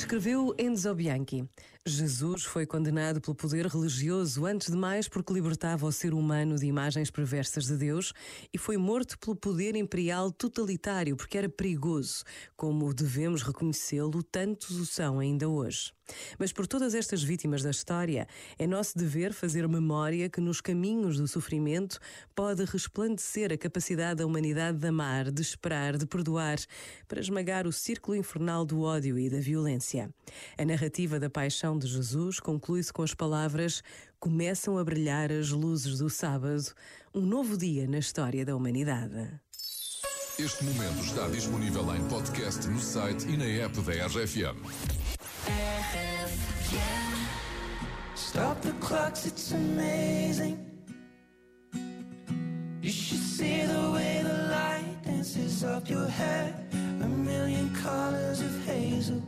Escreveu Enzo Bianchi. Jesus foi condenado pelo poder religioso, antes de mais porque libertava o ser humano de imagens perversas de Deus, e foi morto pelo poder imperial totalitário, porque era perigoso, como devemos reconhecê-lo, tantos o são ainda hoje. Mas por todas estas vítimas da história, é nosso dever fazer memória que nos caminhos do sofrimento pode resplandecer a capacidade da humanidade de amar, de esperar, de perdoar, para esmagar o círculo infernal do ódio e da violência. A narrativa da paixão de Jesus conclui-se com as palavras: Começam a brilhar as luzes do sábado, um novo dia na história da humanidade. Este momento está disponível em podcast no site e na app da RFM. Stop the clocks, it's amazing. You should see the way the light dances up your hair. A million colors of hazel,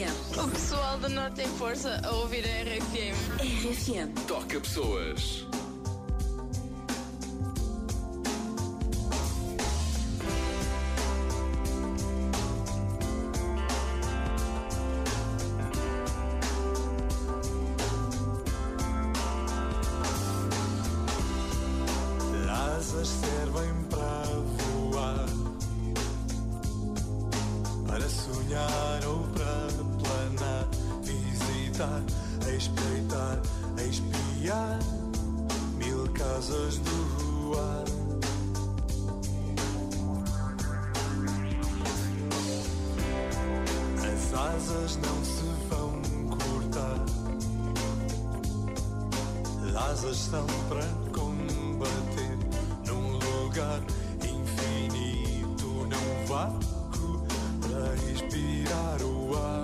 RFM. O pessoal do Norte tem força a ouvir a RFM. RFM. Toca pessoas. Asas a espreitar, a espiar mil casas do ruar. As asas não se vão cortar, asas estão para combater num lugar infinito, num vácuo para respirar o ar.